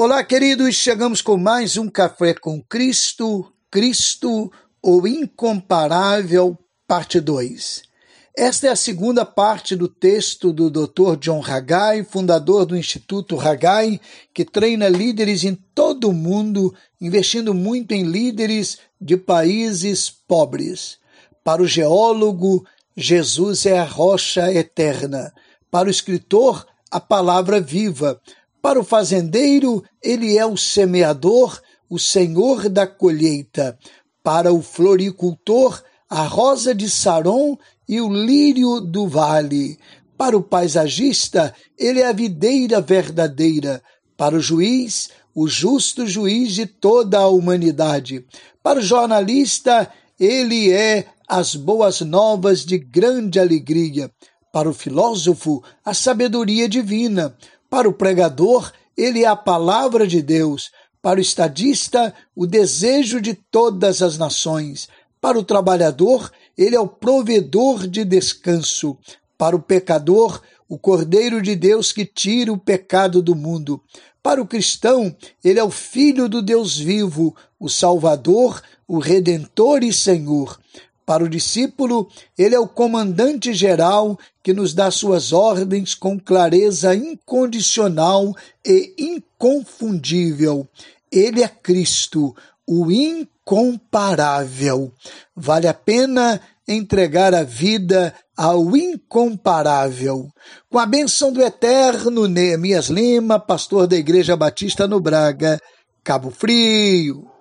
Olá, queridos, chegamos com mais um Café com Cristo, Cristo, o Incomparável, parte 2. Esta é a segunda parte do texto do Dr. John Haggai, fundador do Instituto Haggai, que treina líderes em todo o mundo, investindo muito em líderes de países pobres. Para o geólogo, Jesus é a rocha eterna. Para o escritor, a palavra viva. Para o fazendeiro, ele é o semeador, o senhor da colheita. Para o floricultor, a rosa de Saron e o lírio do vale. Para o paisagista, ele é a videira verdadeira. Para o juiz, o justo juiz de toda a humanidade. Para o jornalista, ele é as boas novas de grande alegria. Para o filósofo, a sabedoria divina. Para o pregador, ele é a palavra de Deus. Para o estadista, o desejo de todas as nações. Para o trabalhador, ele é o provedor de descanso. Para o pecador, o Cordeiro de Deus que tira o pecado do mundo. Para o cristão, ele é o Filho do Deus vivo, o Salvador, o Redentor e Senhor. Para o discípulo, ele é o comandante geral que nos dá suas ordens com clareza incondicional e inconfundível. Ele é Cristo, o incomparável. Vale a pena entregar a vida ao incomparável. Com a benção do eterno Neemias Lima, pastor da Igreja Batista no Braga, Cabo Frio.